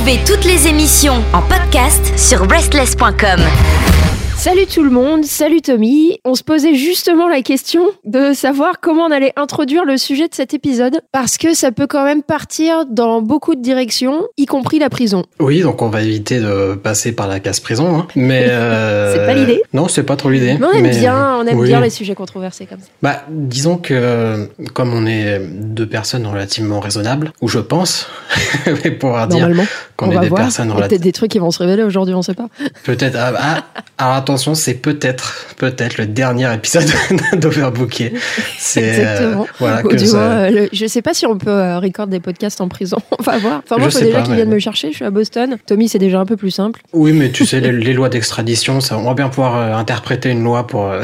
Retrouvez toutes les émissions en podcast sur breastless.com. Salut tout le monde, salut Tommy. On se posait justement la question de savoir comment on allait introduire le sujet de cet épisode parce que ça peut quand même partir dans beaucoup de directions, y compris la prison. Oui, donc on va éviter de passer par la case prison, hein. mais euh... c'est pas l'idée. Non, c'est pas trop l'idée. Mais on aime mais- bien, on aime oui. bien les sujets controversés comme ça. Bah, disons que comme on est deux personnes relativement raisonnables, ou je pense, mais pouvoir dire qu'on on est va des voir. personnes relativement peut-être des trucs qui vont se révéler aujourd'hui, on sait pas. Peut-être. Ah, ah, alors attention, c'est peut-être, peut-être le dernier épisode d'Overbooké. C'est euh, Exactement. voilà Ou que ça- euh, le- je sais pas si on peut euh, record des podcasts en prison. on va voir. Enfin, moi, Je il faut déjà qu'ils mais- viennent me chercher. Je suis à Boston. Tommy, c'est déjà un peu plus simple. Oui, mais tu sais, les, les lois d'extradition, ça, on va bien pouvoir euh, interpréter une loi pour.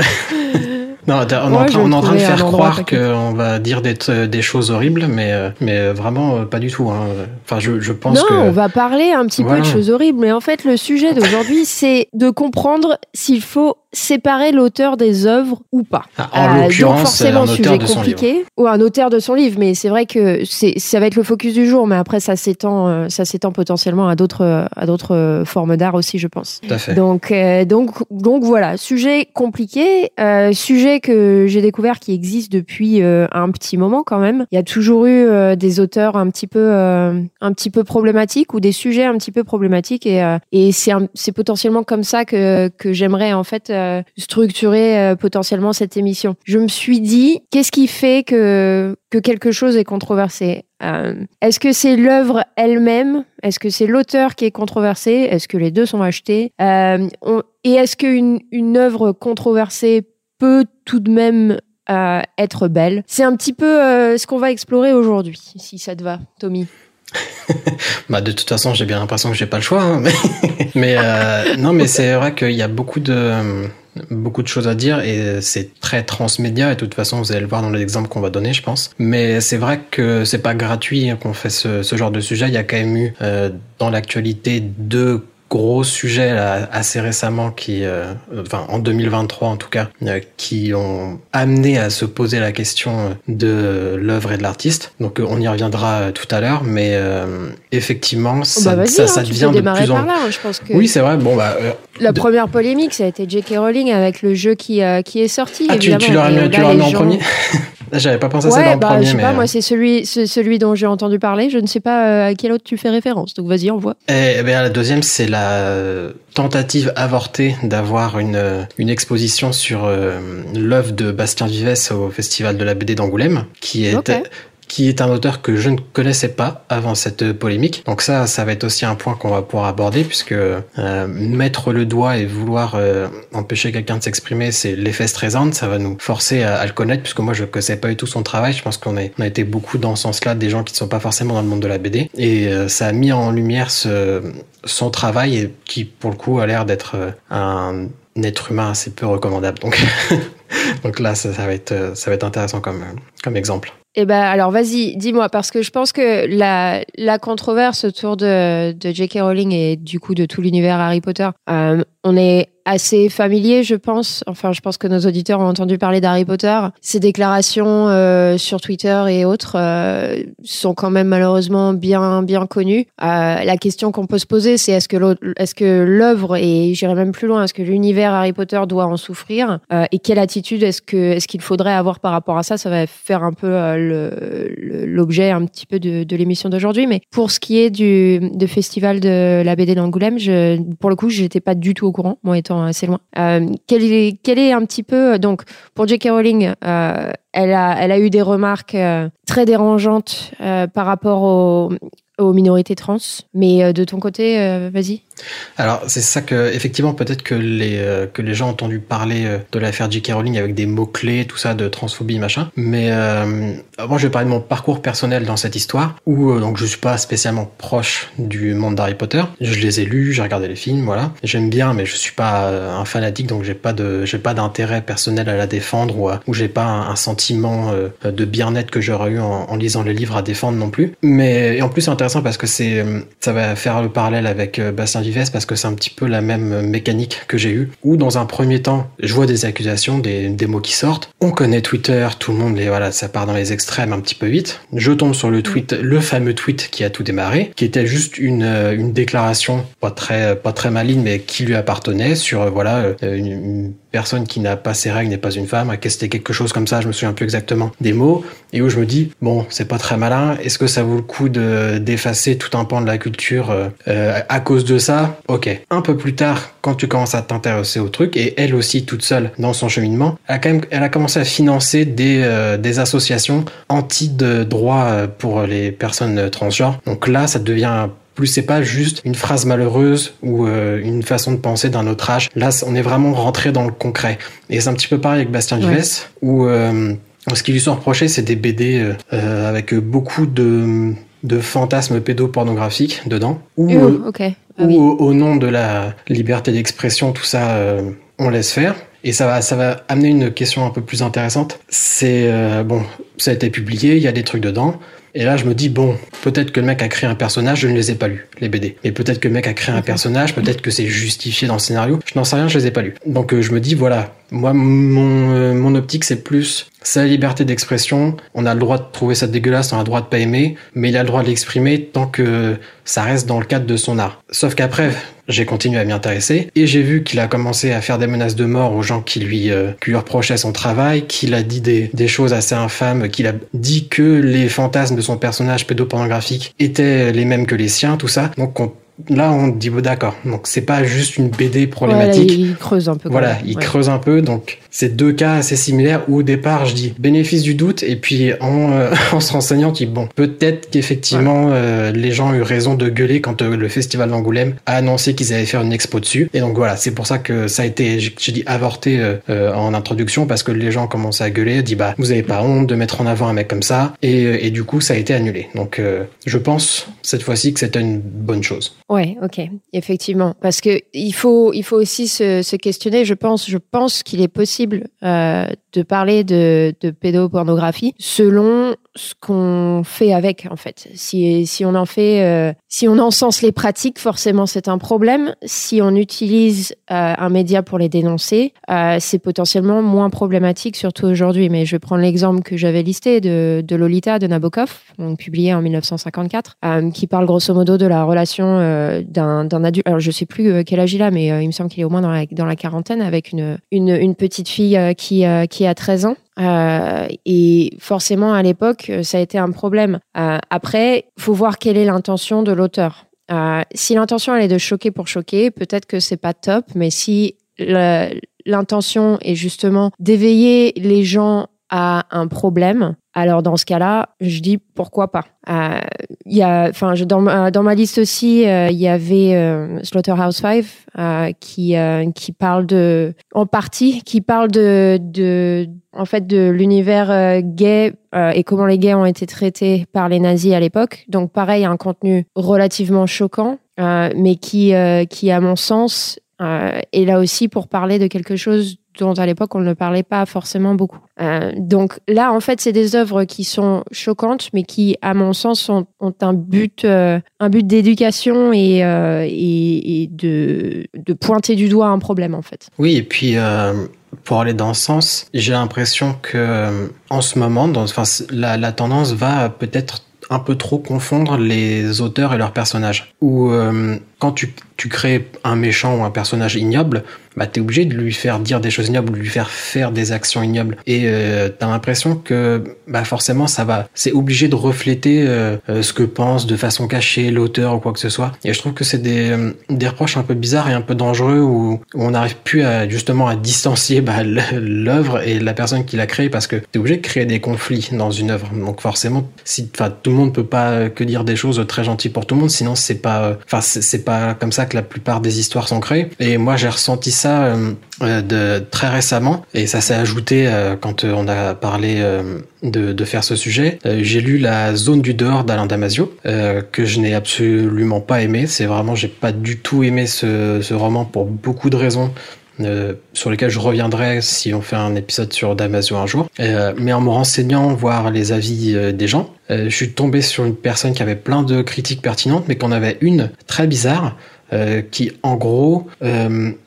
Non, on, est en train- je vais on est en train de faire croire qu'on va dire des, choses horribles, mais, euh, mais euh, vraiment euh, pas du tout. hein. Enfin, je, je pense non, que. on va parler un petit Voilà. peu de choses horribles, mais en fait, le sujet d'aujourd'hui, c'est de comprendre s'il faut séparer l'auteur des œuvres ou pas. Ah, en Euh, donc l'occurrence, forcément, un sujet compliqué, ou un auteur de son livre, mais c'est vrai que c'est ça va être le focus du jour, mais après ça s'étend, euh, ça s'étend potentiellement à d'autres, à d'autres euh, formes d'art aussi, je pense. Tout à fait. Donc, euh, donc, donc voilà, sujet compliqué, euh, sujet que j'ai découvert qui existe depuis un petit moment quand même. Il y a toujours eu des auteurs un petit peu, un petit peu problématiques ou des sujets un petit peu problématiques et, et c'est, un- c'est potentiellement comme ça que, que j'aimerais en fait euh, structurer euh, potentiellement cette émission. Je me suis dit, qu'est-ce qui fait que que quelque chose est controversé? Euh, Est-ce que c'est l'œuvre elle-même? Est-ce que c'est l'auteur qui est controversé? Est-ce que les deux sont achetés? Et est-ce qu'une une œuvre controversée peut tout de même être belle? C'est un petit peu ce qu'on va explorer aujourd'hui, si ça te va, Tommy. Bah, de toute façon, j'ai bien l'impression que j'ai pas le choix. hein, mais mais euh, non, mais c'est vrai qu'il y a beaucoup de beaucoup de choses à dire et c'est très transmédia et de toute façon vous allez le voir dans les exemples qu'on va donner je pense mais c'est vrai que c'est pas gratuit hein, qu'on fait ce, ce genre de sujet il y a quand même eu euh, dans l'actualité deux gros sujets là, assez récemment qui euh, enfin en 2023 en tout cas euh, qui ont amené à se poser la question de l'œuvre et de l'artiste donc euh, on y reviendra euh, tout à l'heure mais euh, effectivement Oh, ça, bah ça, hein, ça devient de plus en là. hein, Je pense que oui c'est vrai bon bah euh, la première polémique, ça a été J.K. Rowling avec le jeu qui, euh, qui est sorti. Ah, tu, tu l'aurais Et mis, tu là, l'aurais les mis en gens- premier J'avais pas pensé à ça dans le bah, premier, je sais mais. pas, euh, moi, c'est celui, celui dont j'ai entendu parler. Je ne sais pas euh, à quel autre tu fais référence. Donc, vas-y, envoie. Et, eh bien, la deuxième, c'est la tentative avortée d'avoir une, une exposition sur euh, l'œuvre de Bastien Vivès au Festival de la BD d'Angoulême, qui est. qui est un auteur que je ne connaissais pas avant cette polémique. Donc ça, ça va être aussi un point qu'on va pouvoir aborder, puisque euh, mettre le doigt et vouloir euh, empêcher quelqu'un de s'exprimer, c'est l'effet Streisand, ça va nous forcer à, à le connaître, puisque moi je ne connaissais pas du tout son travail, je pense qu'on on a été beaucoup dans ce sens-là, des gens qui ne sont pas forcément dans le monde de la BD, et euh, ça a mis en lumière ce, son travail, et qui pour le coup a l'air d'être euh, un être humain assez peu recommandable. Donc, donc là, ça, ça va être, euh, ça va être intéressant comme, comme exemple. Eh ben, alors, vas-y, dis-moi, parce que je pense que la, la controverse autour de, de J.K. Rowling et du coup de tout l'univers Harry Potter, euh, on est assez familier, je pense. Enfin, je pense que nos auditeurs ont entendu parler d'Harry Potter. Ses déclarations euh, sur Twitter et autres euh, sont quand même malheureusement bien, bien connues. Euh, la question qu'on peut se poser, c'est est-ce que est-ce que l'œuvre et j'irai même plus loin, est-ce que l'univers Harry Potter doit en souffrir et quelle attitude est-ce que est-ce qu'il faudrait avoir par rapport à ça? Ça va faire un peu l'objet un petit peu de, l'émission d'aujourd'hui. Mais pour ce qui est du festival de la BD d'Angoulême, pour le coup, j'étais pas du tout au courant, moi étant assez loin. Euh, quel est quel est un petit peu donc pour J.K. Rowling, euh, elle a elle a eu des remarques euh, très dérangeantes par rapport aux minorités trans. Mais de ton côté, vas-y. Alors c'est ça que effectivement peut-être que les euh, que les gens ont entendu parler euh, de l'affaire J.K. Rowling avec des mots clés tout ça de transphobie machin. Mais euh, moi je vais parler de mon parcours personnel dans cette histoire où euh, donc je suis pas spécialement proche du monde d'Harry Potter. Je les ai lus j'ai regardé les films voilà. J'aime bien mais je suis pas un fanatique donc j'ai pas de j'ai pas d'intérêt personnel à la défendre ou, ou j'ai pas un, sentiment de bien-être que j'aurais eu en, lisant les livres à défendre non plus. Mais en plus c'est intéressant parce que c'est ça va faire le parallèle avec Bastien Parce que c'est un petit peu la même mécanique que j'ai eu. Où dans un premier temps, je vois des accusations, des, des mots qui sortent. On connaît Twitter, tout le monde, les, voilà, ça part dans les extrêmes un petit peu vite. Je tombe sur le tweet, le fameux tweet qui a tout démarré, qui était juste une, une déclaration pas très, pas très maligne, mais qui lui appartenait sur, voilà, une, une personne qui n'a pas ses règles n'est pas une femme, que c'était quelque chose comme ça, je me souviens plus exactement des mots, et où je me dis, bon, c'est pas très malin, est-ce que ça vaut le coup de d'effacer tout un pan de la culture euh, euh, à cause de ça? Ok. Un peu plus tard, quand tu commences à t'intéresser au truc, et elle aussi toute seule dans son cheminement, elle a, quand même, elle a commencé à financer des, euh, des associations anti de droit pour les personnes transgenres. Donc là, ça devient plus c'est pas juste une phrase malheureuse ou euh, une façon de penser d'un autre âge. Là, on est vraiment rentré dans le concret. Et c'est un petit peu pareil avec Bastien ouais. Vives, où euh, ce qui lui sont reprochés, c'est des BD euh, avec beaucoup de de fantasmes pédopornographiques dedans, ou, oh, okay. ah, oui. au, au, nom de la liberté d'expression, tout ça, on laisse faire. Et ça va, ça va amener une question un peu plus intéressante. C'est bon, ça a été publié, il y a des trucs dedans. Et là, je me dis, bon, peut-être que le mec a créé un personnage, je ne les ai pas lus, les BD. Mais peut-être que le mec a créé un personnage, peut-être que c'est justifié dans le scénario, je n'en sais rien, je les ai pas lus. Donc euh, je me dis, voilà, moi, mon, euh, mon optique, c'est plus sa liberté d'expression. On a le droit de trouver ça dégueulasse, on a le droit de pas aimer, mais il a le droit de l'exprimer tant que ça reste dans le cadre de son art. Sauf qu'après, j'ai continué à m'y intéresser et j'ai vu qu'il a commencé à faire des menaces de mort aux gens qui lui, euh, qui lui reprochaient son travail, qu'il a dit des, choses assez infâmes, qu'il a dit que les fantasmes de son personnage pédopornographique étaient les mêmes que les siens, tout ça. Donc on là on dit bon d'accord. Donc c'est pas juste une BD problématique. ouais, il creuse un peu voilà il ouais. creuse un peu. Donc c'est deux cas assez similaires. Où au départ je dis bénéfice du doute. Et puis en, euh, en se renseignant dis bon peut-être qu'effectivement ouais. euh, les gens ont eu raison de gueuler quand euh, le festival d'Angoulême a annoncé qu'ils allaient faire une expo dessus. Et donc voilà c'est pour ça que ça a été j'ai dit avorté euh, en introduction parce que les gens commençaient à gueuler dit bah vous avez pas honte de mettre en avant un mec comme ça. Et, et du coup ça a été annulé. Donc je pense cette fois-ci que c'était une bonne chose Ouais, ok, effectivement, parce que il faut, il faut aussi se, questionner. Je pense, je pense qu'il est possible euh, de parler de, de pédopornographie selon ce qu'on fait avec, en fait. Si, si on en fait, euh, si on encense les pratiques, forcément c'est un problème. Si on utilise euh, un média pour les dénoncer, euh, c'est potentiellement moins problématique, surtout aujourd'hui. Mais je prendre l'exemple que j'avais listé de, de Lolita de Nabokov, donc publié en 1954, euh, qui parle grosso modo de la relation euh, d'un adulte. Alors je sais plus euh, quel âge il a, mais il me semble qu'il est au moins dans la, dans la quarantaine avec une, une, une petite fille qui, qui a 13 ans. Euh, et forcément, à l'époque, ça a été un problème. Euh, après, faut voir quelle est l'intention de l'auteur. Euh, si l'intention elle est de choquer pour choquer, peut-être que c'est pas top, mais si l'intention est justement d'éveiller les gens à un problème, alors dans ce cas-là, je dis pourquoi pas. Euh, y a, enfin, dans, dans ma liste aussi, il euh, y avait euh, Slaughterhouse 5 euh, qui euh, qui parle de, en partie, qui parle de de en fait de l'univers gay et comment les gays ont été traités par les nazis à l'époque. Donc pareil, un contenu relativement choquant, mais qui qui à mon sens est là aussi pour parler de quelque chose dont à l'époque on ne parlait pas forcément beaucoup. Euh, donc là, en fait, c'est des œuvres qui sont choquantes, mais qui, à mon sens, ont, un but, euh, un but d'éducation et, euh, et, et, de, de pointer du doigt un problème, en fait. Oui, et puis pour aller dans ce sens, j'ai l'impression que en ce moment, dans, enfin, la, la tendance va peut-être un peu trop confondre les auteurs et leurs personnages. Quand tu, tu crées un méchant ou un personnage ignoble, bah t'es obligé de lui faire dire des choses ignobles, de lui faire faire des actions ignobles. Et euh, t'as l'impression que bah forcément ça va, c'est obligé de refléter euh, ce que pense de façon cachée l'auteur ou quoi que ce soit. Et je trouve que c'est des, des reproches un peu bizarres et un peu dangereux où, où on n'arrive plus à justement à distancier bah, l'œuvre et la personne qui l'a créée parce que t'es obligé de créer des conflits dans une œuvre. Donc forcément, si, tout le monde peut pas que dire des choses très gentilles pour tout le monde, sinon c'est pas, enfin c'est pas comme ça que la plupart des histoires sont créées. Et moi j'ai ressenti ça euh, de très récemment et ça s'est ajouté euh, quand euh, on a parlé de, faire ce sujet. j'ai lu La zone du dehors d'Alain Damasio que je n'ai absolument pas aimé. C'est vraiment j'ai pas du tout aimé ce roman pour beaucoup de raisons. Euh, sur lesquels je reviendrai si on fait un épisode sur Damasio un jour. Euh, mais en me renseignant, voir les avis euh, des gens, je suis tombé sur une personne qui avait plein de critiques pertinentes, mais qu'on avait une très bizarre, qui en gros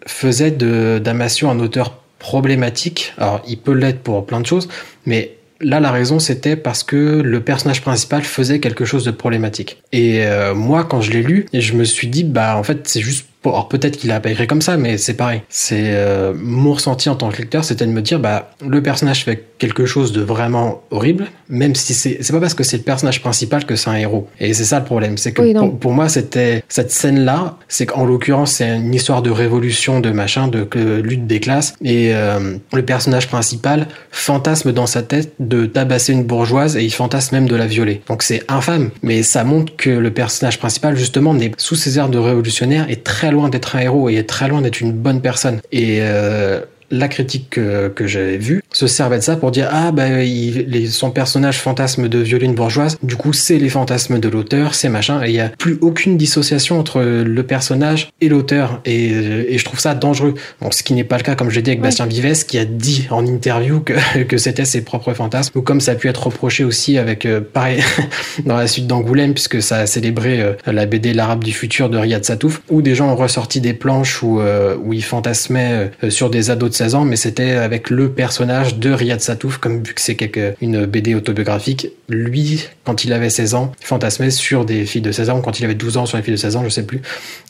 faisait de Damasio un auteur problématique. Alors, il peut l'être pour plein de choses, mais là, la raison, c'était parce que le personnage principal faisait quelque chose de problématique. Et moi, quand je l'ai lu, je me suis dit, bah, en fait, c'est juste alors peut-être qu'il a pas écrit comme ça, mais c'est pareil. C'est euh, mon ressenti en tant que lecteur, c'était de me dire, bah, le personnage fait quelque chose de vraiment horrible, même si c'est c'est pas parce que c'est le personnage principal que c'est un héros. Et c'est ça le problème, c'est que pour, moi, c'était cette scène-là, c'est qu'en l'occurrence, c'est une histoire de révolution, de machin, de, lutte des classes, et euh, le personnage principal fantasme dans sa tête de tabasser une bourgeoise et il fantasme même de la violer. Donc c'est infâme, mais ça montre que le personnage principal justement n'est sous ses airs de révolutionnaire est très loin d'être un héros et est très loin d'être une bonne personne. Et euh, la critique que, que j'avais vue se servait de ça pour dire ah bah il, les, son personnage fantasme de violine bourgeoise du coup c'est les fantasmes de l'auteur c'est machin et il y a plus aucune dissociation entre le personnage et l'auteur et, et, je trouve ça dangereux. Bon ce qui n'est pas le cas comme je l'ai dit avec Bastien Vives qui a dit en interview que, que c'était ses propres fantasmes ou comme ça a pu être reproché aussi avec euh, pareil dans la suite d'Angoulême puisque ça a célébré euh, la BD l'arabe du futur de Riyad Satouf où des gens ont ressorti des planches où, euh, où ils fantasmaient sur des ados de 16 ans mais c'était avec le personnage de Riyad Satouf, comme vu que c'est une BD autobiographique, lui, quand il avait 16 ans, fantasmait sur des filles de 16 ans, ou quand il avait 12 ans sur les filles de 16 ans, je sais plus.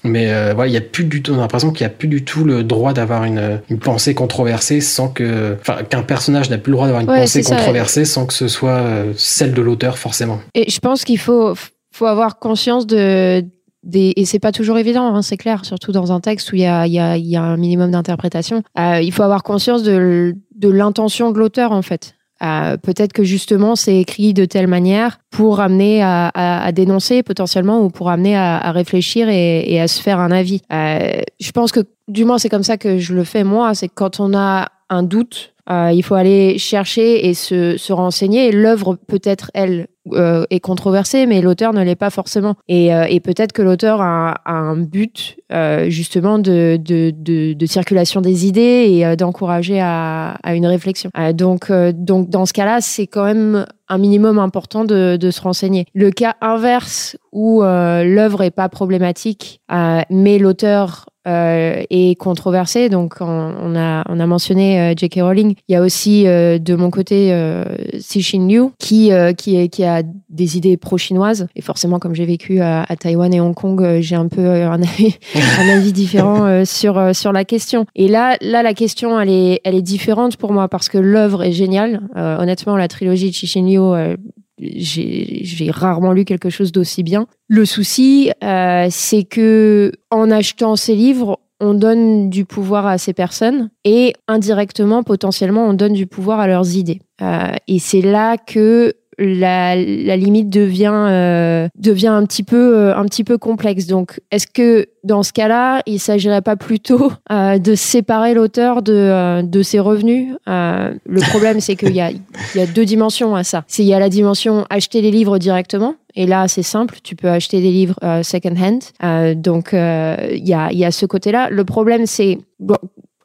Mais euh, voilà, il y a plus du tout, on a l'impression qu'il n'y a plus du tout le droit d'avoir une, une, pensée controversée sans que, enfin, qu'un personnage n'a plus le droit d'avoir une pensée controversée sans que ce soit euh, celle de l'auteur forcément. Et je pense qu'il faut, faut avoir conscience de, des, et c'est pas toujours évident, hein, c'est clair, surtout dans un texte où il y a, y, a, y a, un minimum d'interprétation. Euh, il faut avoir conscience de, l'intention de l'auteur, en fait. Euh, peut-être que justement c'est écrit de telle manière pour amener à, à, à dénoncer potentiellement ou pour amener à, à réfléchir et, et, à se faire un avis. Euh, je pense que du moins c'est comme ça que je le fais moi, c'est quand on a un doute, euh, il faut aller chercher et se, se renseigner. L'œuvre peut-être elle euh, est controversée, mais l'auteur ne l'est pas forcément. Et, euh, peut-être que l'auteur a, un but euh, justement de, de, de, de, circulation des idées et d'encourager à, à, une réflexion. donc, donc dans ce cas-là, c'est quand même un minimum important de, de, se renseigner. Le cas inverse où l'œuvre est pas problématique, mais l'auteur euh, est controversé. Donc, on, a, on a mentionné euh, J.K. Rowling. Il y a aussi euh, de mon côté euh, Cixin Liu qui, qui, est, qui a des idées pro-chinoises. Et forcément, comme j'ai vécu à, à, Taïwan et Hong Kong, j'ai un peu un avis, un avis différent sur, sur la question. Et là, là, la question, elle est, elle est différente pour moi parce que l'œuvre est géniale. honnêtement, la trilogie de Cixin Liu, j'ai rarement lu quelque chose d'aussi bien. Le souci, euh, c'est que en achetant ces livres, on donne du pouvoir à ces personnes et indirectement, potentiellement, on donne du pouvoir à leurs idées. Euh, et c'est là que la, la limite devient euh, devient un petit peu euh, un petit peu complexe. Donc, est-ce que dans ce cas-là, il s'agirait pas plutôt euh, de séparer l'auteur de euh, de ses revenus euh, Le problème, c'est qu'il y a y a deux dimensions à ça. C'est il y a la dimension acheter les livres directement. Et là, c'est simple, tu peux acheter des livres second hand. donc, il y a y a ce côté-là. Le problème, c'est bon,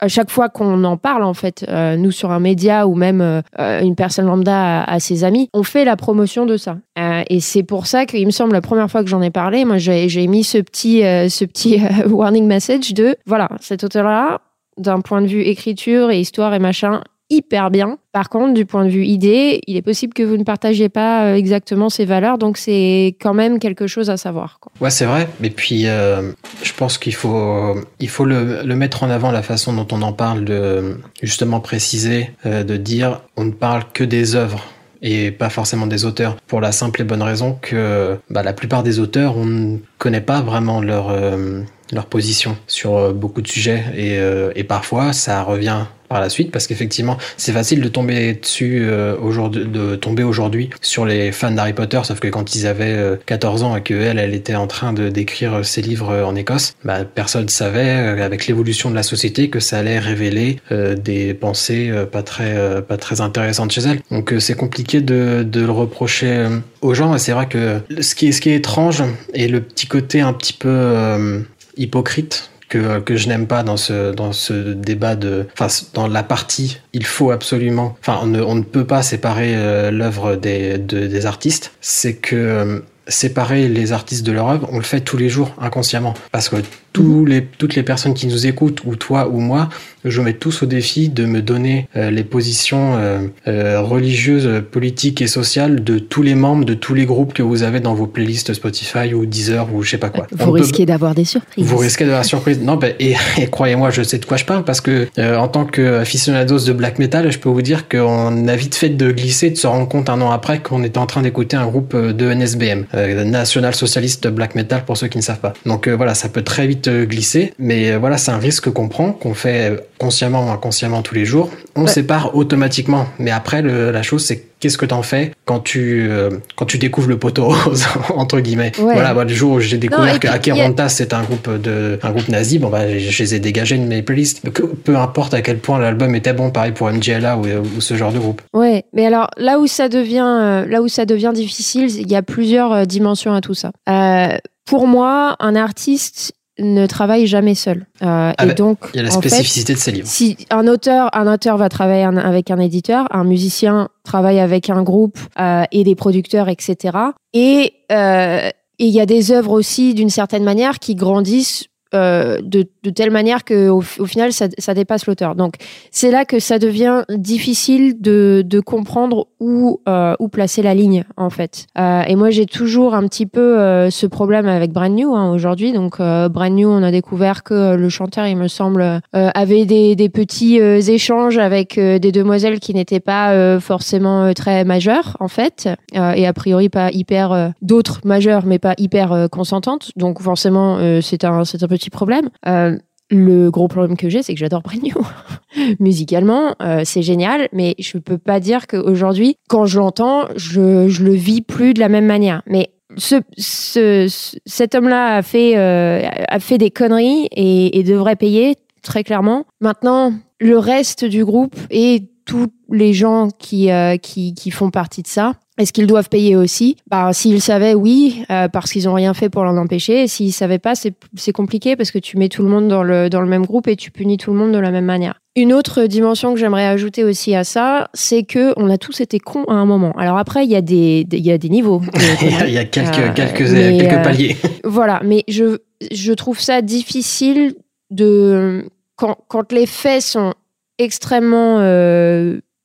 chaque fois qu'on en parle, en fait, euh, nous sur un média ou même euh, une personne lambda à, ses amis, on fait la promotion de ça. Euh, et c'est pour ça qu'il me semble, la première fois que j'en ai parlé, moi, j'ai mis ce petit, ce petit warning message de, voilà, cet auteur-là, d'un point de vue écriture et histoire et machin, hyper bien. Par contre, du point de vue idée, il est possible que vous ne partagiez pas euh, exactement ces valeurs, donc c'est quand même quelque chose à savoir. Ouais, c'est vrai. Et puis, euh, je pense qu'il faut, il faut le, mettre en avant la façon dont on en parle, de justement préciser, euh, de dire, on ne parle que des œuvres et pas forcément des auteurs pour la simple et bonne raison que bah, la plupart des auteurs on ne connaît pas vraiment leur leur position sur euh, beaucoup de sujets et, euh, et parfois ça revient par la suite parce qu'effectivement c'est facile de tomber dessus euh, aujourd'hui de tomber aujourd'hui sur les fans d'Harry Potter sauf que quand ils avaient 14 ans et que elle elle était en train de d'écrire ses livres en Écosse bah, personne savait avec l'évolution de la société que ça allait révéler des pensées pas très pas très intéressantes chez elle. Donc c'est compliqué de, de le reprocher aux gens. Et c'est vrai que ce qui est ce qui est étrange et le petit côté un petit peu hypocrite que, que je n'aime pas dans ce, dans ce débat de, enfin, dans la partie, il faut absolument, enfin, on ne, on ne peut pas séparer euh, l'œuvre des, de, des artistes, c'est que euh, séparer les artistes de leur œuvre, on le fait tous les jours inconsciemment. Parce que tous les, toutes les personnes qui nous écoutent, ou toi ou moi, je mets tous au défi de me donner euh, les positions euh, euh, religieuses, politiques et sociales de tous les membres de tous les groupes que vous avez dans vos playlists Spotify ou Deezer ou je sais pas quoi. Vous risquez d'avoir des surprises. Vous risquez d'avoir des surprises. Non, ben, et, croyez-moi, je sais de quoi je parle parce que en tant qu'aficionados de black metal, je peux vous dire qu'on a vite fait de glisser, de se rendre compte un an après qu'on était en train d'écouter un groupe de NSBM, National Socialist Black Metal pour ceux qui ne savent pas. Donc voilà, ça peut très vite glisser, mais voilà, c'est un risque qu'on prend, qu'on fait consciemment ou inconsciemment tous les jours, on sépare automatiquement. Mais après, la chose, c'est qu'est-ce que t'en fais quand tu euh, quand tu découvres le poteau rose entre guillemets. Voilà, bah, le jour où j'ai découvert que Akeronta c'est un groupe de un groupe nazi, bon bah je les ai dégagés de mes playlists. Peu importe à quel point l'album était bon, pareil pour MGLA ou, ou, ce genre de groupe. Ouais, mais alors là où ça devient euh, là où ça devient difficile, il y a plusieurs euh, dimensions à tout ça. pour moi, un artiste ne travaille jamais seul. Euh, ah et bah, donc, il y a la spécificité de ces livres. Si un auteur, un auteur va travailler avec un éditeur, un musicien travaille avec un groupe euh, et des producteurs, etc. Et euh, il y a des œuvres aussi, d'une certaine manière, qui grandissent euh, de, telle manière que au, final ça, dépasse l'auteur. Donc c'est là que ça devient difficile de, comprendre où euh, où placer la ligne en fait. Euh, et moi j'ai toujours un petit peu ce problème avec Brand New hein, aujourd'hui. Donc Brand New on a découvert que le chanteur il me semble avait des, des petits échanges avec des demoiselles qui n'étaient pas forcément très majeures en fait et a priori pas hyper d'autres majeures mais pas hyper consentantes. Donc forcément c'est un c'est un petit problème. Euh, le gros problème que j'ai, c'est que j'adore Brand Musicalement, euh, c'est génial, mais je peux pas dire qu'aujourd'hui, quand je l'entends, je, le vis plus de la même manière. Mais ce, ce, cet homme-là a fait, euh, a fait des conneries et, devrait payer, très clairement. Maintenant, le reste du groupe et tous les gens qui, qui, qui font partie de ça, est-ce qu'ils doivent payer aussi? Bah, S'ils savaient, oui, euh, parce qu'ils n'ont rien fait pour l'en empêcher. S'ils ne savaient pas, c'est compliqué parce que tu mets tout le monde dans le, dans le même groupe et tu punis tout le monde de la même manière. Une autre dimension que j'aimerais ajouter aussi à ça, c'est que on a tous été cons à un moment. Alors après, il y a des, il y a des niveaux. il y a quelques, euh, quelques, quelques euh, paliers. voilà, mais je, je trouve ça difficile de quand, quand les faits sont extrêmement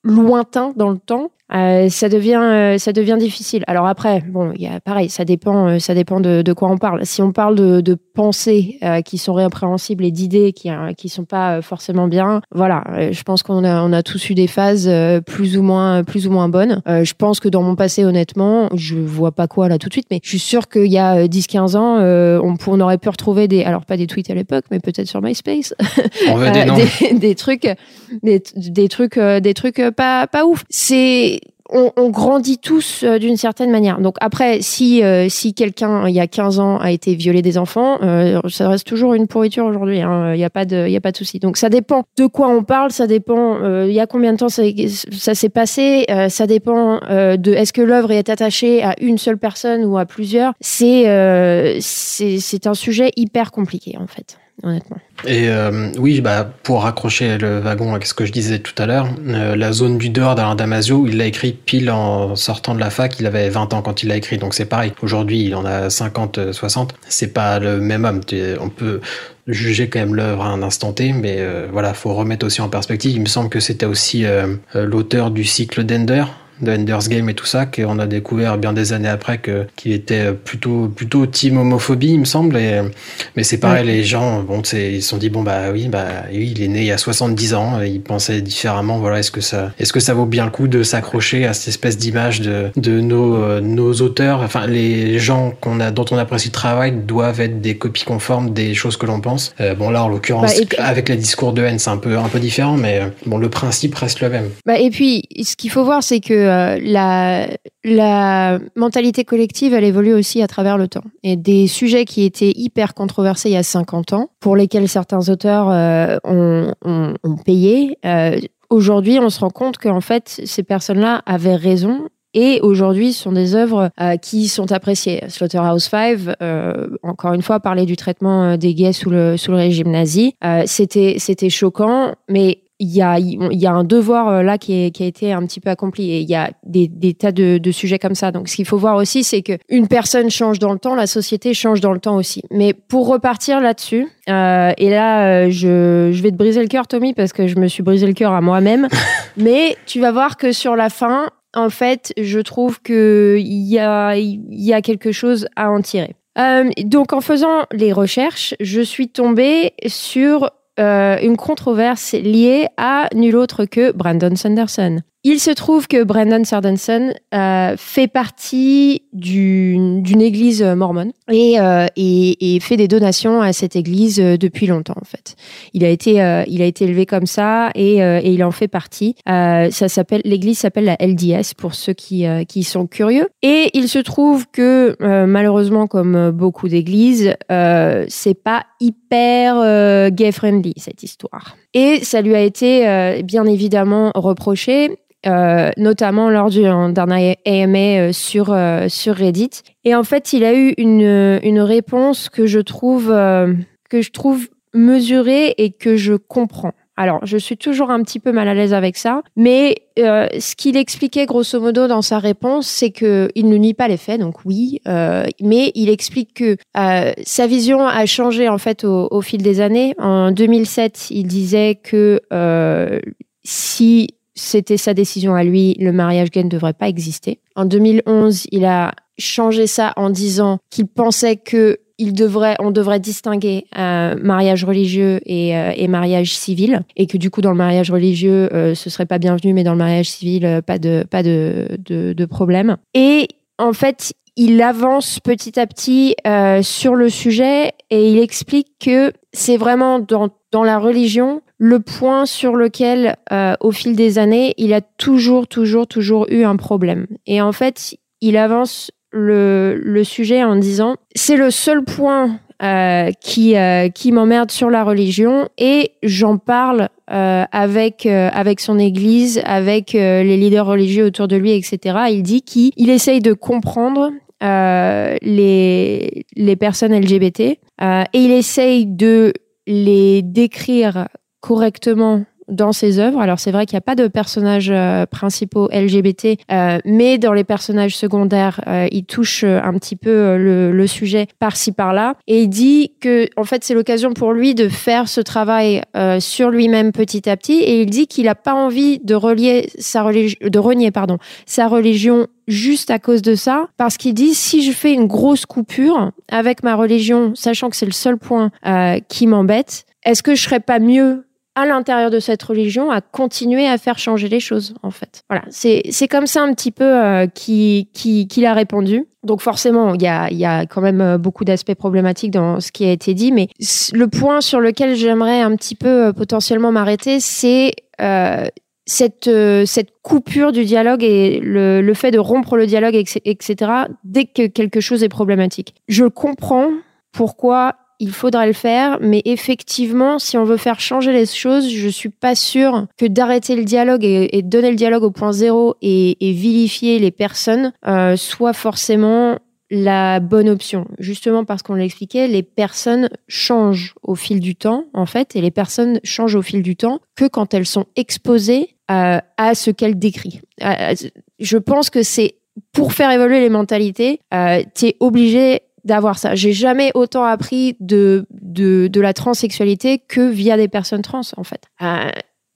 lointains dans le temps euh, ça devient euh, ça devient difficile. Alors après, bon, il y a pareil, ça dépend euh, ça dépend de, de, quoi on parle. Si on parle de, de pensées qui sont répréhensibles et d'idées qui qui sont pas forcément bien, voilà, je pense qu'on a on a tous eu des phases plus ou moins plus ou moins bonnes. je pense que dans mon passé, honnêtement, je vois pas quoi là tout de suite, mais je suis sûre qu'il y a 10-15 ans, on, on aurait pu retrouver des alors pas des tweets à l'époque, mais peut-être sur MySpace, des, des, trucs des, des trucs des trucs pas pas ouf. C'est on, on, grandit tous euh, d'une certaine manière. Donc après, si euh, si quelqu'un il y a 15 ans a été violé des enfants, euh, ça reste toujours une pourriture aujourd'hui. Hein. Il n'y a pas de y a pas de souci. Donc ça dépend de quoi on parle, ça dépend il y a combien de temps ça, ça s'est passé, ça dépend de est-ce que l'œuvre est attachée à une seule personne ou à plusieurs. C'est c'est un sujet hyper compliqué en fait Et euh, oui, bah, pour raccrocher le wagon avec ce que je disais tout à l'heure, euh, la zone du dehors d'Alain Damasio, il l'a écrit pile en sortant de la fac, il avait 20 ans quand il l'a écrit, donc c'est pareil. Aujourd'hui, il en a 50, 60. C'est pas le même homme. On peut juger quand même l'œuvre à un instant T, mais euh, voilà, faut remettre aussi en perspective. Il me semble que c'était aussi l'auteur du cycle d'Ender, de Ender's Game et tout ça, qu'on a découvert bien des années après que qu'il était plutôt plutôt team homophobie, il me semble. Et, mais c'est pareil, les gens, bon, ils se sont dit bon bah oui, bah oui, il est né il y a 70 ans, il pensait différemment. Voilà, est-ce que ça, est-ce que ça vaut bien le coup de s'accrocher à cette espèce d'image de de nos euh, nos auteurs, enfin les gens qu'on a dont on apprécie le travail doivent être des copies conformes des choses que l'on pense. Euh, bon là, en l'occurrence, bah, avec les discours de haine, c'est un peu un peu différent, mais bon, le principe reste le même. Bah, et puis, ce qu'il faut voir, c'est que euh, la, mentalité collective, elle évolue aussi à travers le temps. Et des sujets qui étaient hyper controversés il y a 50 ans, pour lesquels certains auteurs euh, ont, payé, euh, aujourd'hui, on se rend compte qu'en fait, ces personnes-là avaient raison et aujourd'hui, ce sont des œuvres qui sont appréciées. Slaughterhouse 5, encore une fois, parlait du traitement des gays sous le, régime nazi. c'était choquant, mais il y a, y a un devoir euh, là qui, est, qui a été un petit peu accompli et il y a des, des tas de, de, sujets comme ça. Donc, ce qu'il faut voir aussi, c'est que une personne change dans le temps, la société change dans le temps aussi. Mais pour repartir là-dessus, euh, et là, euh, je, je vais te briser le cœur, Tommy, parce que je me suis brisé le cœur à moi-même. mais tu vas voir que sur la fin, en fait, je trouve que il y a, y a quelque chose à en tirer. Euh, donc, en faisant les recherches, je suis tombée sur une controverse liée à nul autre que Brandon Sanderson. Il se trouve que Brandon Sanderson euh, fait partie d'une église mormone et, euh, et, et, fait des donations à cette église euh, depuis longtemps en fait. Il a été, euh, il a été élevé comme ça et, euh, et il en fait partie. ça s'appelle l'église s'appelle la LDS pour ceux qui, qui sont curieux. Et il se trouve que malheureusement comme beaucoup d'églises, c'est pas hyper gay friendly cette histoire. Et ça lui a été bien évidemment reproché euh, notamment lors d'un AMA euh, sur, euh, sur Reddit. Et en fait, il a eu une, une réponse que je trouve, que je trouve mesurée et que je comprends. Alors, je suis toujours un petit peu mal à l'aise avec ça, mais euh, ce qu'il expliquait grosso modo dans sa réponse, c'est que il ne nie pas les faits, donc oui, euh, mais il explique que euh, sa vision a changé en fait au, au, fil des années. En 2007, il disait que si c'était sa décision à lui, le mariage gay ne devrait pas exister. En 2011, il a changé ça en disant qu'il pensait que il devrait, on devrait distinguer euh, mariage religieux et, euh, et, mariage civil, et que du coup dans le mariage religieux euh, ce serait pas bienvenu, mais dans le mariage civil euh, pas de pas de, de, de problème. Et en fait, il avance petit à petit euh, sur le sujet et il explique que c'est vraiment dans, dans la religion le point sur lequel, euh, au fil des années, il a toujours, toujours, toujours eu un problème. Et en fait, il avance le, le sujet en disant, c'est le seul point euh, qui, euh, qui m'emmerde sur la religion et j'en parle euh, avec, euh, avec son église, avec euh, les leaders religieux autour de lui, etc. Il dit qu'il il essaye de comprendre les, les personnes LGBT et il essaye de les décrire correctement dans ses œuvres. Alors c'est vrai qu'il n'y a pas de personnages euh, principaux LGBT, euh, mais dans les personnages secondaires, euh, il touche un petit peu le, sujet par-ci par-là. Et il dit que en fait c'est l'occasion pour lui de faire ce travail sur lui-même petit à petit. Et il dit qu'il n'a pas envie de relier sa religion, de renier pardon sa religion juste à cause de ça, parce qu'il dit si je fais une grosse coupure avec ma religion, sachant que c'est le seul point qui m'embête, est-ce que je serais pas mieux à l'intérieur de cette religion à continuer à faire changer les choses en fait. Voilà, c'est comme ça un petit peu euh, qui qui qu'il a répondu. Donc forcément, il y a y a quand même euh, beaucoup d'aspects problématiques dans ce qui a été dit, mais le point sur lequel j'aimerais un petit peu euh, potentiellement m'arrêter, c'est euh, cette, euh, cette coupure du dialogue et le, le fait de rompre le dialogue, etc., dès que quelque chose est problématique. Je comprends pourquoi il faudrait le faire, mais effectivement, si on veut faire changer les choses, je suis pas sûre que d'arrêter le dialogue et, donner le dialogue au point zéro et, vilifier les personnes euh, soit forcément la bonne option. Justement parce qu'on l'expliquait, les personnes changent au fil du temps, en fait, et les personnes changent au fil du temps que quand elles sont exposées euh, à ce qu'elles décrivent. Euh, je pense que c'est pour faire évoluer les mentalités, euh, tu es obligé d'avoir ça. J'ai jamais autant appris de, de, de, la transsexualité que via des personnes trans, en fait. Euh,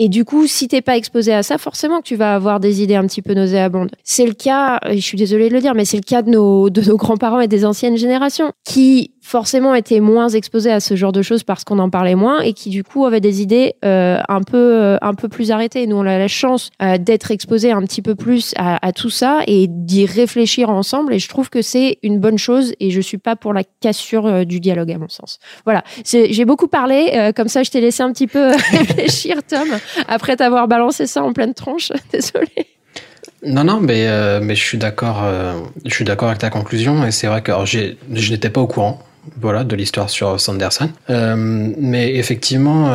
et du coup, si t'es pas exposé à ça, forcément que tu vas avoir des idées un petit peu nauséabondes. C'est le cas, je suis désolée de le dire, mais c'est le cas de nos, de nos grands-parents et des anciennes générations qui forcément étaient moins exposés à ce genre de choses parce qu'on en parlait moins et qui du coup avaient des idées euh, un peu euh, un peu plus arrêtées. Nous on a la chance euh, d'être exposés un petit peu plus à, à tout ça et d'y réfléchir ensemble et je trouve que c'est une bonne chose et je suis pas pour la cassure euh, du dialogue à mon sens. Voilà, j'ai beaucoup parlé euh, comme ça je t'ai laissé un petit peu réfléchir Tom après t'avoir balancé ça en pleine tronche. Désolée. Non, non, mais, euh, mais je suis d'accord. Euh, je suis d'accord avec ta conclusion et c'est vrai que alors, je n'étais pas au courant voilà, de l'histoire sur Sanderson. Euh, mais effectivement,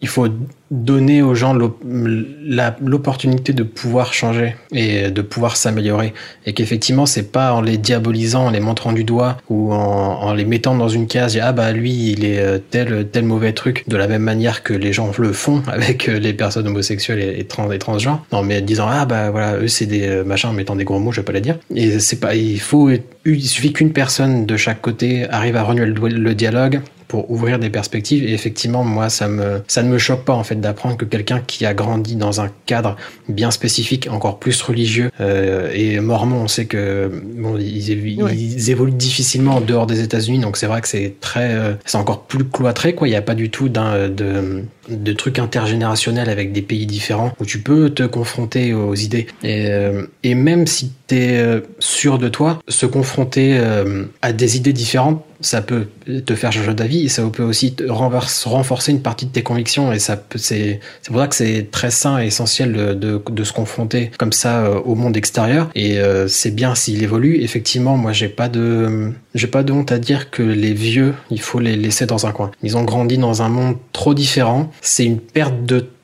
il faut donner aux gens l'opportunité de pouvoir changer et de pouvoir s'améliorer. Et qu'effectivement, c'est pas en les diabolisant, en les montrant du doigt ou en, en les mettant dans une case, ah bah lui, il est euh, tel, tel mauvais truc, de la même manière que les gens le font avec euh, les personnes homosexuelles et, trans, et transgenres. Non, mais disant, ah bah voilà, eux c'est des euh, machins, mettant des gros mots, je vais pas les dire. Et c'est pas, il faut, il suffit qu'une personne de chaque côté arrive à renouer le dialogue, pour ouvrir des perspectives. Et effectivement, moi, ça me, ça ne me choque pas en fait d'apprendre que quelqu'un qui a grandi dans un cadre bien spécifique, encore plus religieux euh, et mormon, on sait que bon, ils, ils évoluent difficilement en dehors des États-Unis, donc c'est vrai que c'est très, euh, c'est encore plus cloîtré quoi. Il n'y a pas du tout d'un de de trucs intergénérationnels avec des pays différents où tu peux te confronter aux idées. Et, euh, et même si tu es euh, sûr de toi, se confronter euh, à des idées différentes, ça peut te faire changer d'avis et ça peut aussi renforcer une partie de tes convictions et ça c'est c'est pour ça que c'est très sain et essentiel de, de, se confronter comme ça au monde extérieur et c'est bien s'il évolue. Effectivement moi j'ai pas de j'ai pas de honte à dire que les vieux il faut les laisser dans un coin. Ils ont grandi dans un monde trop différent. C'est une perte de temps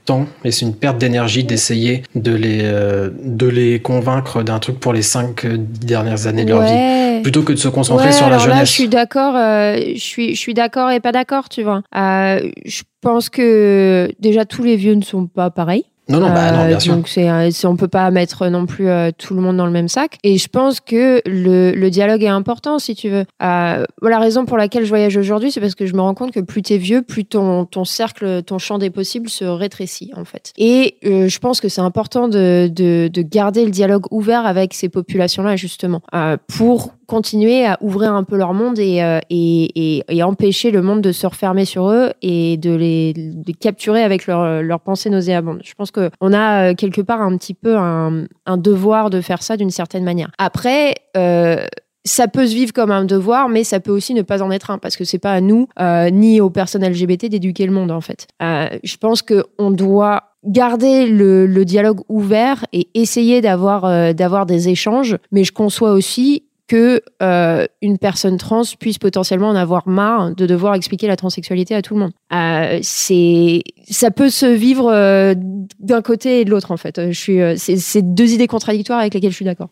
et c'est une perte d'énergie d'essayer de les euh, de les convaincre d'un truc pour les cinq euh, dernières années de leur vie plutôt que de se concentrer sur la jeunesse. Là, je suis d'accord, euh, je suis je suis d'accord et pas d'accord, tu vois. je pense que déjà tous les vieux ne sont pas pareils. Non, non, bah, non, bien sûr. Donc, c'est, on peut pas mettre non plus tout le monde dans le même sac. Et je pense que le, le dialogue est important, si tu veux. Euh, la raison pour laquelle je voyage aujourd'hui, c'est parce que je me rends compte que plus tu es vieux, plus ton, ton cercle, ton champ des possibles se rétrécit, en fait. Et euh, je pense que c'est important de, de, de, garder le dialogue ouvert avec ces populations-là, justement, euh, pour continuer à ouvrir un peu leur monde et, euh, et, et, et, empêcher le monde de se refermer sur eux et de les, de capturer avec leurs leur pensées nauséabondes. Je pense qu'on a euh, quelque part un petit peu un, un devoir de faire ça d'une certaine manière. Après, euh, ça peut se vivre comme un devoir, mais ça peut aussi ne pas en être un, parce que c'est pas à nous, ni aux personnes LGBT d'éduquer le monde, en fait. Je pense qu'on doit garder le, le, dialogue ouvert et essayer d'avoir d'avoir des échanges, mais je conçois aussi que euh, une personne trans puisse potentiellement en avoir marre de devoir expliquer la transsexualité à tout le monde. Euh, c'est ça peut se vivre euh, d'un côté et de l'autre en fait. Je suis c'est deux idées contradictoires avec lesquelles je suis d'accord.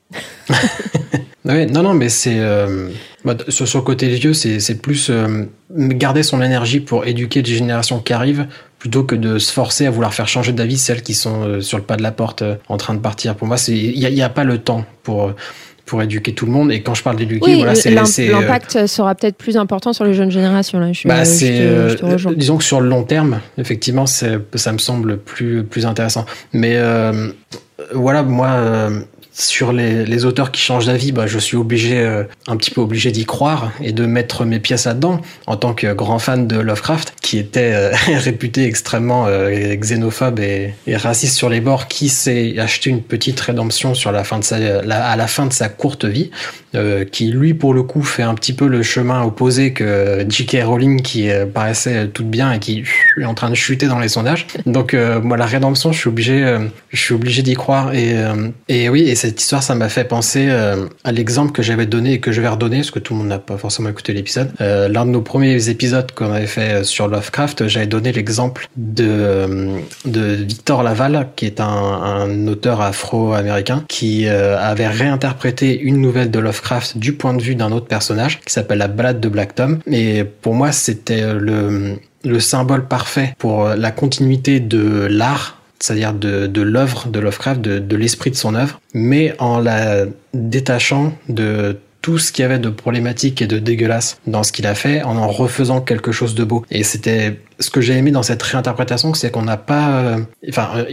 non non mais c'est bah, sur, sur, le côté vieux c'est plus garder son énergie pour éduquer les générations qui arrivent plutôt que de se forcer à vouloir faire changer d'avis celles qui sont sur le pas de la porte en train de partir. Pour moi c'est il y, y, a pas le temps pour pour éduquer tout le monde. Et quand je parle d'éduquer, voilà, c'est euh, l'impact sera peut-être plus important sur les jeunes générations. Là. Je, bah, je, te, je te disons que sur le long terme, effectivement, ça me semble plus plus intéressant. Mais euh, voilà, moi. Sur les, les, auteurs qui changent d'avis, bah, je suis obligé, euh, un petit peu obligé d'y croire et de mettre mes pièces là-dedans en tant que grand fan de Lovecraft, qui était euh, réputé extrêmement euh, xénophobe et, raciste sur les bords, qui s'est acheté une petite rédemption sur la fin de sa, à la fin de sa courte vie, qui lui pour le coup fait un petit peu le chemin opposé que J.K. Rowling, qui paraissait toute bien et qui est en train de chuter dans les sondages. Donc moi, la rédemption, je suis obligé, je obligé d'y croire et, et oui. Et cette histoire, ça m'a fait penser euh, à l'exemple que j'avais donné et que je vais redonner, parce que tout le monde n'a pas forcément écouté l'épisode. Euh, L'un de nos premiers épisodes qu'on avait fait euh, sur Lovecraft, j'avais donné l'exemple de, Victor Laval, qui est un, auteur afro-américain, qui avait réinterprété une nouvelle de Lovecraft du point de vue d'un autre personnage, qui s'appelle La balade de Black Tom. Et pour moi, c'était le symbole parfait pour la continuité de l'art c'est-à-dire de, de l'œuvre de Lovecraft, de, de l'esprit de son œuvre, mais en la détachant de tout ce qu'il y avait de problématique et de dégueulasse dans ce qu'il a fait, en en refaisant quelque chose de beau. Et c'était ce que j'ai aimé dans cette réinterprétation, c'est qu'on n'a pas, euh, enfin,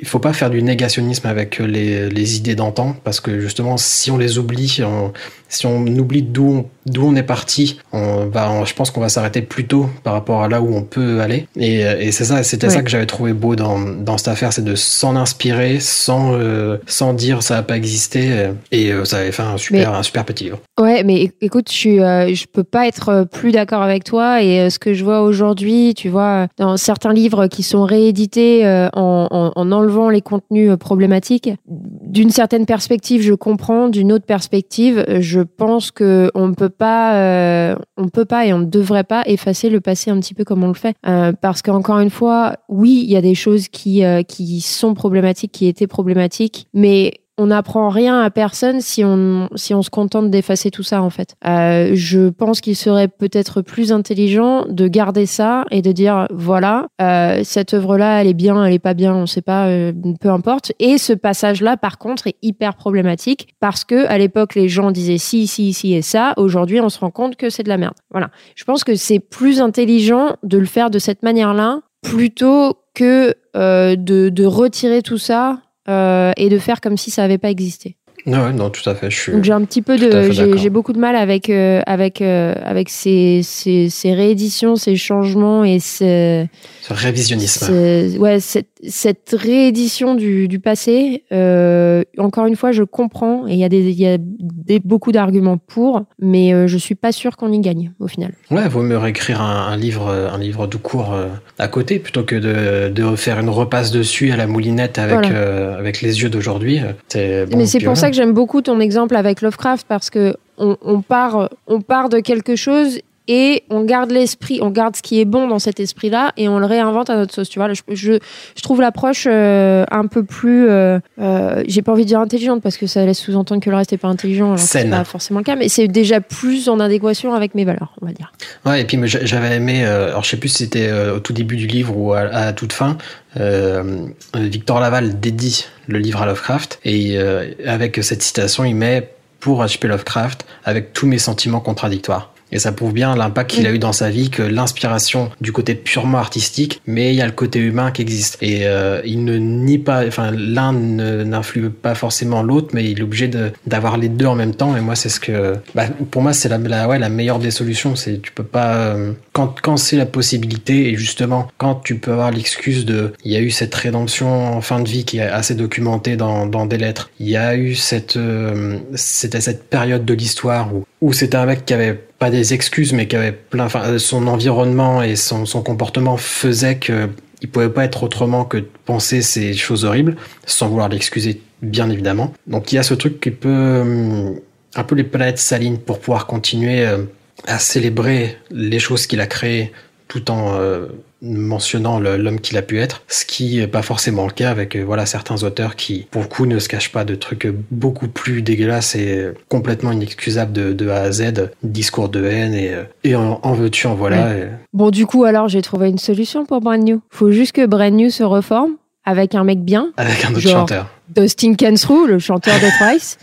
il faut pas faire du négationnisme avec les, les idées d'antan, parce que justement, si on les oublie, on, si on oublie d'où d'où on est parti, on va, je pense qu'on va s'arrêter plus tôt par rapport à là où on peut aller. Et, et c'est ça, c'était ça que j'avais trouvé beau dans, dans cette affaire, c'est de s'en inspirer sans euh, sans dire ça n'a pas existé. Et euh, ça avait fait un super mais, un super petit livre. Ouais, mais écoute, je suis, euh, je peux pas être plus d'accord avec toi. Et ce que je vois aujourd'hui tu vois, dans certains livres qui sont réédités euh, en, en, enlevant les contenus euh, problématiques. D'une certaine perspective, je comprends. D'une autre perspective, je pense que on ne peut pas, euh, on peut pas et on ne devrait pas effacer le passé un petit peu comme on le fait, parce qu'encore une fois, oui, il y a des choses qui qui sont problématiques, qui étaient problématiques, mais on n'apprend rien à personne si on, si on se contente d'effacer tout ça, en fait. Euh, je pense qu'il serait peut-être plus intelligent de garder ça et de dire, voilà, euh, cette œuvre-là, elle est bien, elle est pas bien, on sait pas, euh, peu importe. Et ce passage-là, par contre, est hyper problématique parce que à l'époque, les gens disaient si, si, si et ça. Aujourd'hui, on se rend compte que c'est de la merde. Voilà. Je pense que c'est plus intelligent de le faire de cette manière-là plutôt que de, de retirer tout ça et de faire comme si ça n'avait pas existé. Non, non, tout à fait. Je suis. j'ai un petit peu de, j'ai beaucoup de mal avec euh, avec euh, avec ces, ces, ces, rééditions, ces changements et ce, ce révisionnisme. ouais, cette, cette réédition du, du passé. Euh, encore une fois, je comprends et il y a des il y a des, beaucoup d'arguments pour, mais je suis pas sûr qu'on y gagne au final. Ouais, vaut mieux réécrire un, un livre un livre tout court à côté plutôt que de de faire une repasse dessus à la moulinette avec avec les yeux d'aujourd'hui. Bon, mais c'est pour ça que j'aime beaucoup ton exemple avec Lovecraft parce que on, part, on part de quelque chose et on garde l'esprit, on garde ce qui est bon dans cet esprit-là et on le réinvente à notre sauce. Tu vois, je, je, trouve l'approche euh, un peu plus, euh, euh, j'ai pas envie de dire intelligente parce que ça laisse sous-entendre que le reste est pas intelligent. Alors c'est pas forcément le cas, mais c'est déjà plus en adéquation avec mes valeurs, on va dire. Ouais, et puis j'avais aimé, alors je sais plus si c'était au tout début du livre ou à, toute fin, Victor Laval dédie le livre à Lovecraft et avec cette citation, il met pour H.P. Lovecraft avec tous mes sentiments contradictoires. Et ça prouve bien l'impact qu'il a eu dans sa vie, que l'inspiration du côté purement artistique, mais il y a le côté humain qui existe. Et euh, il ne nie pas, enfin l'un n'influe pas forcément l'autre, mais il est obligé d'avoir les deux en même temps. Et moi, c'est ce que, bah, pour moi, c'est la, la, ouais, la meilleure des solutions. C'est tu peux pas euh, quand quand c'est la possibilité et justement quand tu peux avoir l'excuse de, il y a eu cette rédemption en fin de vie qui est assez documentée dans, dans des lettres. Il y a eu cette euh, c'était cette période de l'histoire où où c'était un mec qui avait pas des excuses, mais qui avait plein, enfin, son environnement et son, son comportement faisait que il pouvait pas être autrement que de penser ces choses horribles, sans vouloir l'excuser, bien évidemment. Donc il y a ce truc qui peut, hum, un peu les planètes s'alignent pour pouvoir continuer euh, à célébrer les choses qu'il a créées tout en euh, mentionnant l'homme qu'il a pu être, ce qui n'est pas forcément le cas avec euh, voilà certains auteurs qui, pour le coup, ne se cachent pas de trucs beaucoup plus dégueulasses et complètement inexcusables de, A à Z, discours de haine et, euh, et en, veux-tu, en voilà. Bon, du coup, alors j'ai trouvé une solution pour Brand New. Faut juste que Brand New se reforme avec un mec bien. Avec un autre chanteur. Dustin Kensrue, le chanteur de Twice.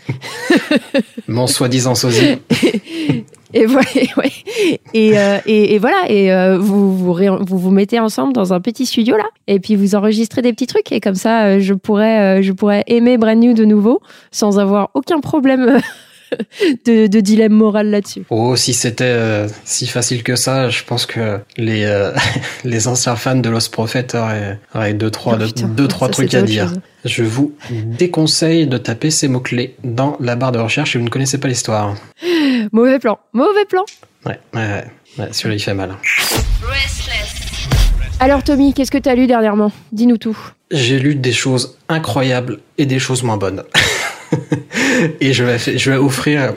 Mon soi-disant sosie. Et, voilà, et, euh, et, et, voilà, et euh, vous, vous, vous, vous mettez ensemble dans un petit studio là, et puis vous enregistrez des petits trucs, et comme ça, euh, je pourrais, je pourrais aimer Brand New de nouveau sans avoir aucun problème. De, de, dilemme moral là-dessus. Oh, si c'était si facile que ça, je pense que les les anciens fans de Lost Prophet auraient, auraient deux trois oh, deux, trois trucs à dire. Je vous déconseille de taper ces mots-clés dans la barre de recherche si vous ne connaissez pas l'histoire. Mauvais plan, mauvais plan. Ouais, ouais, ouais. celui-là il fait mal. Alors Tommy, qu'est-ce que tu as lu dernièrement? Dis-nous tout. J'ai lu des choses incroyables et des choses moins bonnes. et je vais, je vais offrir.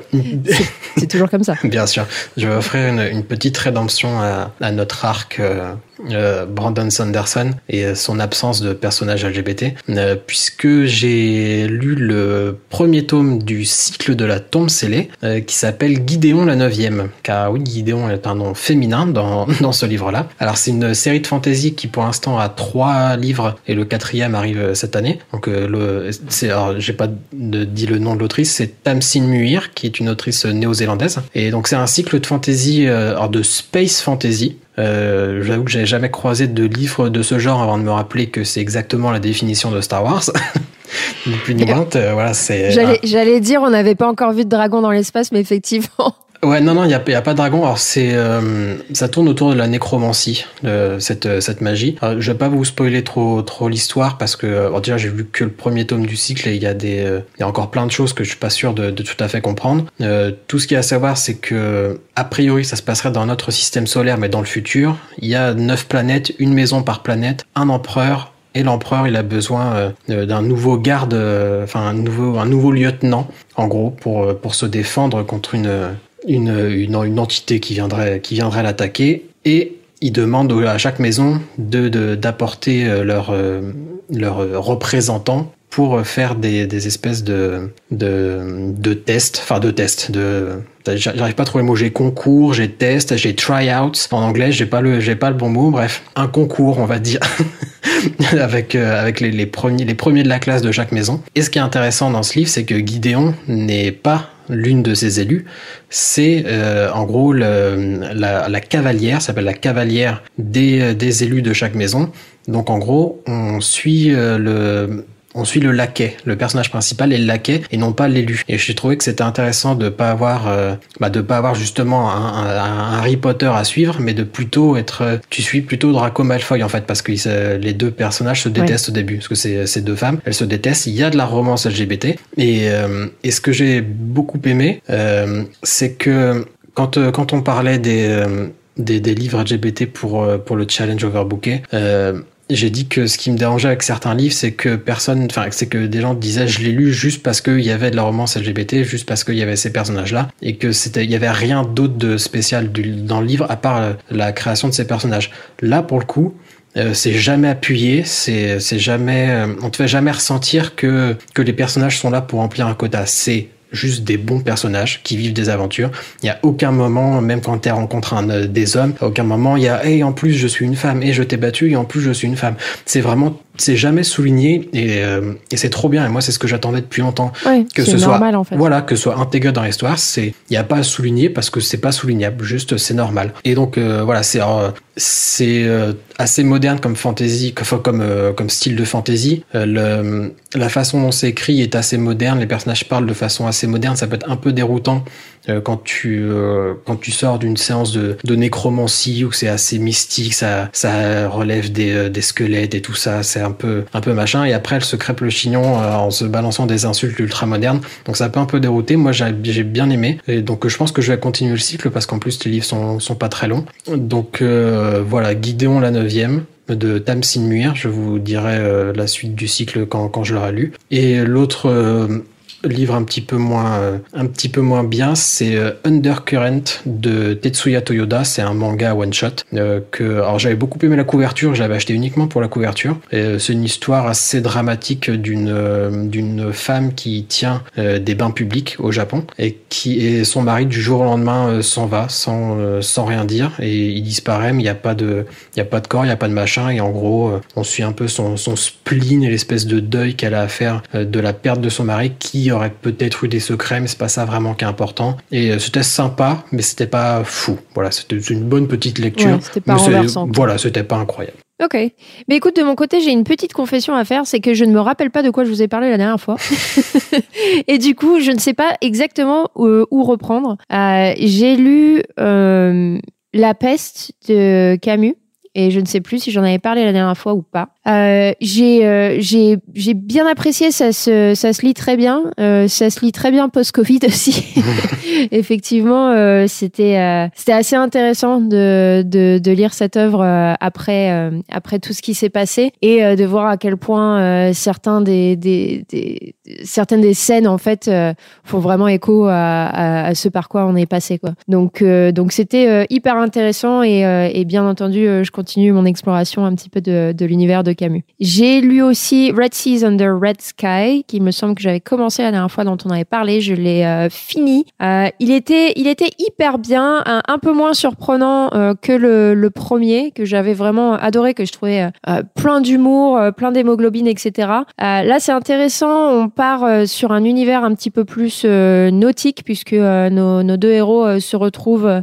C'est toujours comme ça. Bien sûr. Je vais offrir une, petite rédemption à, à notre arc euh, euh, Brandon Sanderson et son absence de personnage LGBT, euh, puisque j'ai lu le premier tome du cycle de la tombe scellée, qui s'appelle Gideon la neuvième, car oui, Gideon est un nom féminin dans, dans ce livre-là. Alors c'est une série de fantasy qui pour l'instant a trois livres et le quatrième arrive cette année. Donc le, alors j'ai pas de, dit le nom de l'autrice, c'est Tamsin Muir, qui est une autrice néo-zélandaise. Et donc c'est un cycle de fantasy, alors de space fantasy, euh, J'avoue que j'avais jamais croisé de livre de ce genre avant de me rappeler que c'est exactement la définition de Star Wars. ni plus ni moins, euh, voilà, c'est. J'allais dire, on n'avait pas encore vu de dragon dans l'espace, mais effectivement. Ouais, non, non, il n'y a, pas de dragon. Alors, c'est, euh, ça tourne autour de la nécromancie, cette, cette magie. Alors, je vais pas vous spoiler trop, trop l'histoire parce que, alors déjà, j'ai vu que le premier tome du cycle et il y a des, a encore plein de choses que je suis pas sûr de, tout à fait comprendre. Euh, tout ce qu'il y a à savoir, c'est que, a priori, ça se passerait dans notre système solaire, mais dans le futur. Il y a neuf planètes, une maison par planète, un empereur, et l'empereur il a besoin euh, d'un nouveau garde, euh, enfin un nouveau un nouveau lieutenant en gros pour pour se défendre contre une une, une, une entité qui viendrait qui viendrait l'attaquer et il demande à chaque maison de d'apporter euh, leur leur représentant pour faire des, des espèces de, de, de tests, enfin de tests, de, j'arrive pas à trouver le mot, j'ai concours, j'ai test, j'ai try-out, en anglais, j'ai pas le, j'ai pas le bon mot, bref, un concours, on va dire, avec, euh, avec les, les, premiers, les premiers de la classe de chaque maison. Et ce qui est intéressant dans ce livre, c'est que Gideon n'est pas l'une de ses élus, c'est euh, en gros la, cavalière, s'appelle la cavalière des, des élus de chaque maison. Donc en gros, on suit euh, le on suit le laquais, le personnage principal est le laquais et non pas l'élu. Et j'ai trouvé que c'était intéressant de pas avoir, euh, bah, de pas avoir justement un, Harry Potter à suivre, mais de plutôt être, euh, tu suis plutôt Draco Malfoy en fait, parce que les deux personnages se détestent au début, parce que c'est ces deux femmes, elles se détestent. Il y a de la romance LGBT et, euh, et ce que j'ai beaucoup aimé, c'est que quand quand on parlait des des, des, livres LGBT pour pour le challenge overbooké, euh, j'ai dit que ce qui me dérangeait avec certains livres, c'est que personne, enfin, c'est que des gens disaient je l'ai lu juste parce qu'il y avait de la romance LGBT, juste parce qu'il y avait ces personnages-là, et que c'était, il y avait rien d'autre de spécial dans le livre à part euh, la création de ces personnages. Là, pour le coup, euh, c'est jamais appuyé, c'est c'est jamais, euh, on te fait jamais ressentir que que les personnages sont là pour remplir un quota. C'est juste des bons personnages qui vivent des aventures. Il y a aucun moment, même quand tu rencontres un, euh, des hommes, à aucun moment il y a et en plus je suis une femme et je t'ai battu et en plus je suis une femme. C'est vraiment c'est jamais souligné et, euh, et c'est trop bien et moi c'est ce que j'attendais depuis longtemps que ce normal, soit en fait. voilà que ce soit intégré dans l'histoire c'est il y a pas à souligner parce que c'est pas soulignable juste c'est normal et donc euh, voilà c'est euh, c'est assez moderne comme fantasy comme comme comme style de fantasy le la façon dont c'est écrit est assez moderne les personnages parlent de façon assez moderne ça peut être un peu déroutant euh, quand tu euh, quand tu sors d'une séance de, de nécromancie où c'est assez mystique, ça ça relève des, euh, des squelettes et tout ça, c'est un peu un peu machin. Et après, elle se crêpe le chignon en se balançant des insultes ultra modernes. Donc ça peut un peu dérouter. Moi, j'ai bien aimé. Et donc je pense que je vais continuer le cycle parce qu'en plus les livres sont sont pas très longs. Donc voilà, Gideon la neuvième de Tam Sinmuir. Je vous dirai la suite du cycle quand, quand je l'aurai lu. Et l'autre livre un petit peu moins, euh, un petit peu moins bien, c'est euh, Undercurrent de Tetsuya Toyoda. C'est un manga one shot euh, que, j'avais beaucoup aimé la couverture, je l'avais acheté uniquement pour la couverture. C'est une histoire assez dramatique d'une d'une femme qui tient des bains publics au Japon et qui et son mari du jour au lendemain s'en va sans sans rien dire et il disparaît mais il n'y a pas de a pas de corps, il y a pas de machin et en gros on suit un peu son son spleen et l'espèce de deuil qu'elle a à faire de la perte de son mari qui aurait peut-être eu des secrets, mais c'est pas ça vraiment qui est important. Et euh, c'était sympa, mais c'était pas fou. Voilà, c'était une bonne petite lecture. c'était pas renversant. Voilà, c'était pas incroyable. Ok. Mais écoute, de mon côté, j'ai une petite confession à faire, c'est que je ne me rappelle pas de quoi je vous ai parlé la dernière fois. et du coup, je ne sais pas exactement euh, où, reprendre. Euh, j'ai lu La peste de Camus et je ne sais plus si j'en avais parlé la dernière fois ou pas. Euh, j'ai euh, j'ai j'ai bien apprécié, ça se ça se lit très bien, euh, ça se lit très bien post-Covid aussi. Effectivement, euh, c'était euh, c'était assez intéressant de, de, de lire cette œuvre euh, après après tout ce qui s'est passé et de voir à quel point certains des, des, des, certaines des scènes en fait font vraiment écho à, à, à, ce par quoi on est passé quoi. Donc donc c'était hyper intéressant et, et bien entendu je continue mon exploration un petit peu de, de l'univers de Camus. J'ai lu aussi Red Seas Under Red Sky, qui me semble que j'avais commencé la dernière fois, dont on avait parlé. Je l'ai euh, fini. Euh, il était, il était hyper bien, un, peu moins surprenant euh, que le, premier, que j'avais vraiment adoré, que je trouvais plein d'humour, plein d'hémoglobine, etc. là, c'est intéressant. On part sur un univers un petit peu plus nautique, puisque nos, nos, deux héros se retrouvent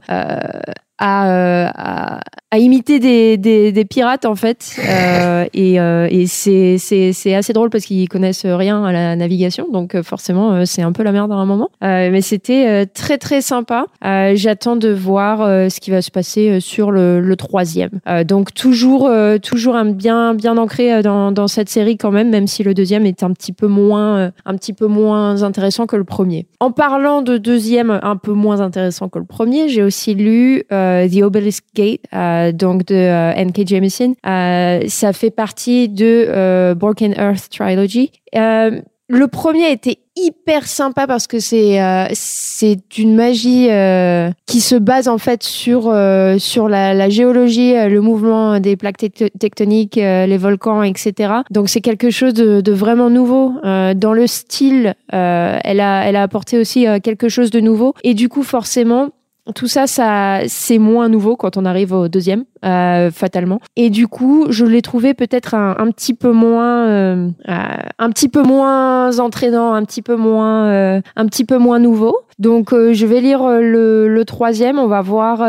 à, à, à imiter des, des, des pirates en fait. Euh, et euh, et c'est, c'est, c'est assez drôle parce qu'ils connaissent rien à la navigation, donc euh, forcément euh, c'est un peu la merde à un moment. Euh, mais c'était euh, très très sympa. Euh, j'attends de voir euh, ce qui va se passer euh, sur le, le troisième. Euh, donc toujours euh, toujours un bien bien ancré euh, dans, dans cette série quand même, même si le deuxième est un petit peu moins euh, un petit peu moins intéressant que le premier. En parlant de deuxième un peu moins intéressant que le premier, j'ai aussi lu euh, The Obelisk Gate, euh, donc de euh, N.K. Jemisin. Euh, ça fait partie de euh, Broken Earth Trilogy. Euh, le premier était hyper sympa parce que c'est euh, c'est une magie euh, qui se base en fait sur euh, sur la, géologie, euh, le mouvement des plaques tect- tectoniques, euh, les volcans, etc. Donc c'est quelque chose de, de vraiment nouveau Euh, dans le style. euh, elle a elle a apporté aussi euh, quelque chose de nouveau et du coup forcément tout ça, ça c'est moins nouveau quand on arrive au deuxième, euh, fatalement. Et du coup, je l'ai trouvé peut-être un, petit peu moins, euh, euh, un petit peu moins entraînant, un petit peu moins, euh, un petit peu moins nouveau. Donc, euh, je vais lire euh, le, le troisième. On va voir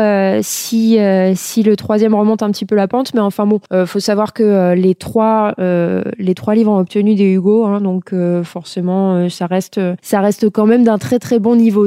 si si le troisième remonte un petit peu la pente. Mais enfin bon, faut savoir que les trois les trois livres ont obtenu des Hugo, hein, donc forcément, ça reste ça reste quand même d'un très très bon niveau.